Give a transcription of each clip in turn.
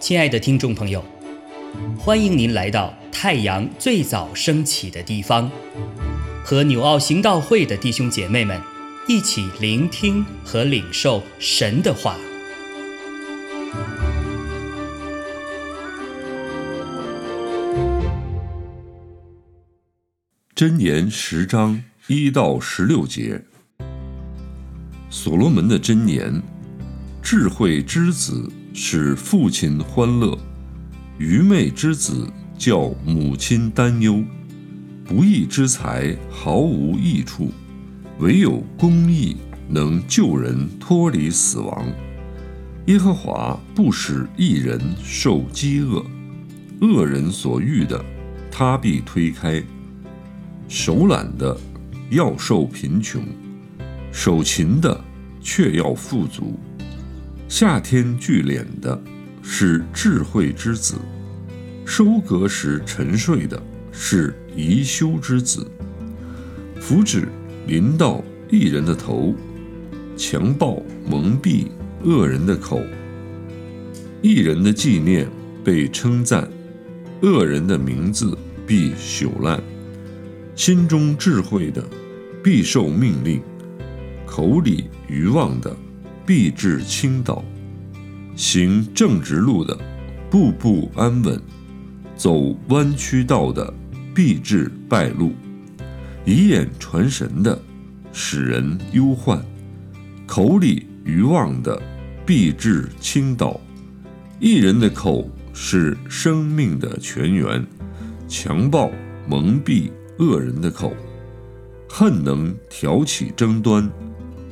亲爱的听众朋友，欢迎您来到太阳最早升起的地方，和纽奥行道会的弟兄姐妹们一起聆听和领受神的话。箴言十章一到十六节，所罗门的箴言：智慧之子。使父亲欢乐，愚昧之子叫母亲担忧。不义之财毫无益处，唯有公义能救人脱离死亡。耶和华不使一人受饥饿，恶人所欲的，他必推开。手懒的要受贫穷，手勤的却要富足。夏天聚敛的是智慧之子，收割时沉睡的是宜修之子。福祉临到一人的头，强暴蒙蔽恶人的口。一人的纪念被称赞，恶人的名字必朽烂。心中智慧的必受命令，口里愚妄的。必至倾倒，行正直路的，步步安稳；走弯曲道的，必至败路。以眼传神的，使人忧患；口里愚妄的，必至倾倒。一人的口是生命的泉源，强暴蒙蔽恶人的口。恨能挑起争端，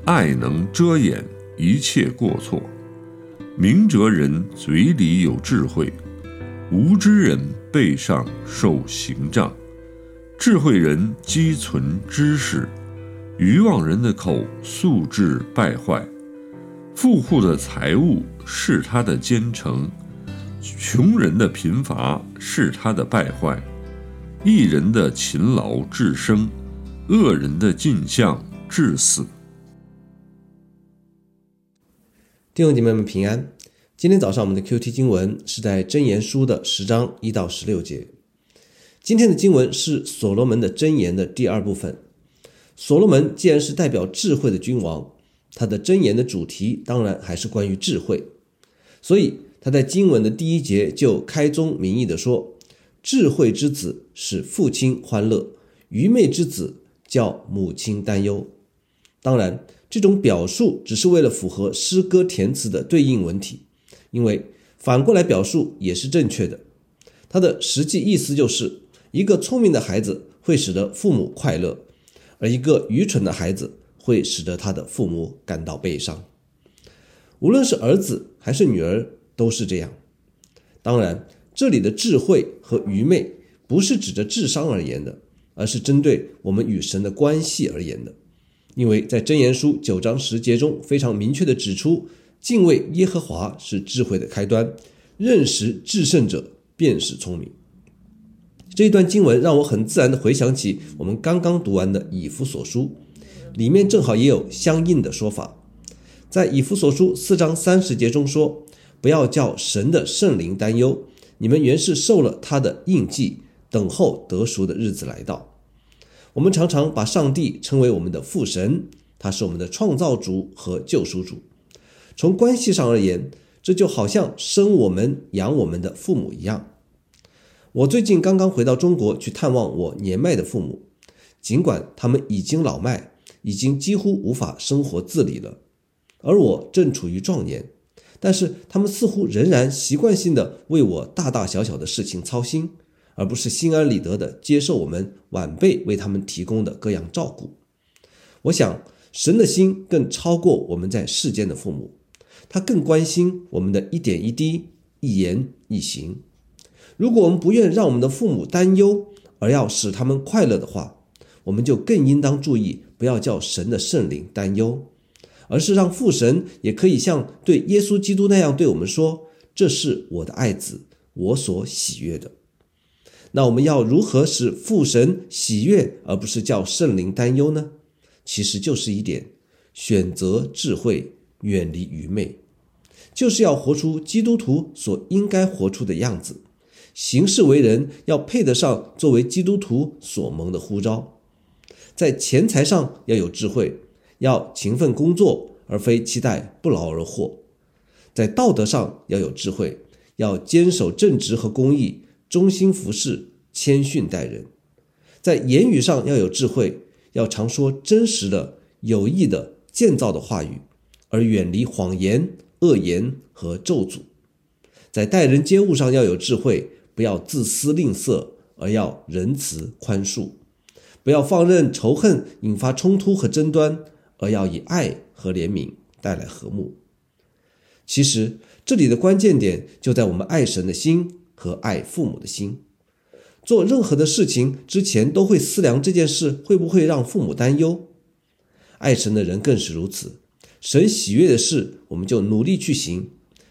爱能遮掩。一切过错，明哲人嘴里有智慧，无知人背上受刑杖。智慧人积存知识，愚妄人的口素质败坏。富户的财物是他的奸臣，穷人的贫乏是他的败坏。一人的勤劳致生，恶人的尽相致死。弟兄姐妹们平安。今天早上我们的 Q T 经文是在箴言书的十章一到十六节。今天的经文是所罗门的箴言的第二部分。所罗门既然是代表智慧的君王，他的箴言的主题当然还是关于智慧。所以他在经文的第一节就开宗明义的说：“智慧之子使父亲欢乐，愚昧之子叫母亲担忧。”当然。这种表述只是为了符合诗歌填词的对应文体，因为反过来表述也是正确的。它的实际意思就是，一个聪明的孩子会使得父母快乐，而一个愚蠢的孩子会使得他的父母感到悲伤。无论是儿子还是女儿都是这样。当然，这里的智慧和愚昧不是指着智商而言的，而是针对我们与神的关系而言的。因为在箴言书九章十节中非常明确地指出，敬畏耶和华是智慧的开端，认识至圣者便是聪明。这一段经文让我很自然地回想起我们刚刚读完的以弗所书，里面正好也有相应的说法。在以弗所书四章三十节中说：“不要叫神的圣灵担忧，你们原是受了他的印记，等候得赎的日子来到。”我们常常把上帝称为我们的父神，他是我们的创造主和救赎主。从关系上而言，这就好像生我们、养我们的父母一样。我最近刚刚回到中国去探望我年迈的父母，尽管他们已经老迈，已经几乎无法生活自理了，而我正处于壮年，但是他们似乎仍然习惯性的为我大大小小的事情操心。而不是心安理得地接受我们晚辈为他们提供的各样照顾。我想，神的心更超过我们在世间的父母，他更关心我们的一点一滴、一言一行。如果我们不愿让我们的父母担忧，而要使他们快乐的话，我们就更应当注意，不要叫神的圣灵担忧，而是让父神也可以像对耶稣基督那样对我们说：“这是我的爱子，我所喜悦的。”那我们要如何使父神喜悦，而不是叫圣灵担忧呢？其实就是一点选择智慧，远离愚昧，就是要活出基督徒所应该活出的样子。行事为人要配得上作为基督徒所蒙的呼召，在钱财上要有智慧，要勤奋工作，而非期待不劳而获；在道德上要有智慧，要坚守正直和公义，忠心服侍，谦逊待人；在言语上要有智慧，要常说真实的、有益的、建造的话语，而远离谎言、恶言和咒诅；在待人接物上要有智慧。不要自私吝啬，而要仁慈宽恕；不要放任仇恨引发冲突和争端，而要以爱和怜悯带来和睦。其实，这里的关键点就在我们爱神的心和爱父母的心。做任何的事情之前，都会思量这件事会不会让父母担忧。爱神的人更是如此。神喜悦的事，我们就努力去行；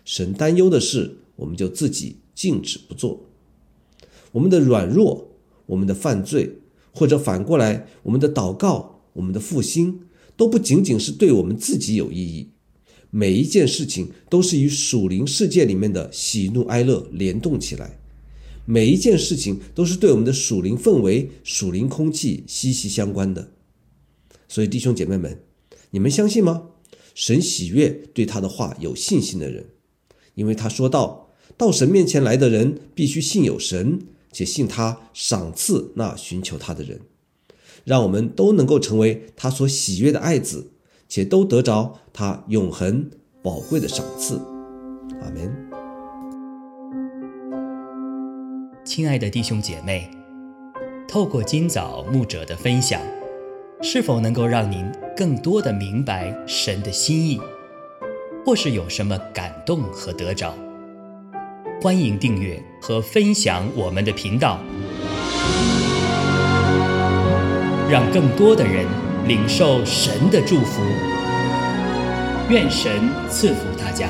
神担忧的事，我们就自己静止不做。我们的软弱，我们的犯罪，或者反过来，我们的祷告，我们的复兴，都不仅仅是对我们自己有意义。每一件事情都是与属灵世界里面的喜怒哀乐联动起来，每一件事情都是对我们的属灵氛围、属灵空气息息相关的。所以，弟兄姐妹们，你们相信吗？神喜悦对他的话有信心的人，因为他说道：“到神面前来的人，必须信有神。”且信他赏赐那寻求他的人，让我们都能够成为他所喜悦的爱子，且都得着他永恒宝贵的赏赐。阿门。亲爱的弟兄姐妹，透过今早牧者的分享，是否能够让您更多的明白神的心意，或是有什么感动和得着？欢迎订阅和分享我们的频道，让更多的人领受神的祝福。愿神赐福大家。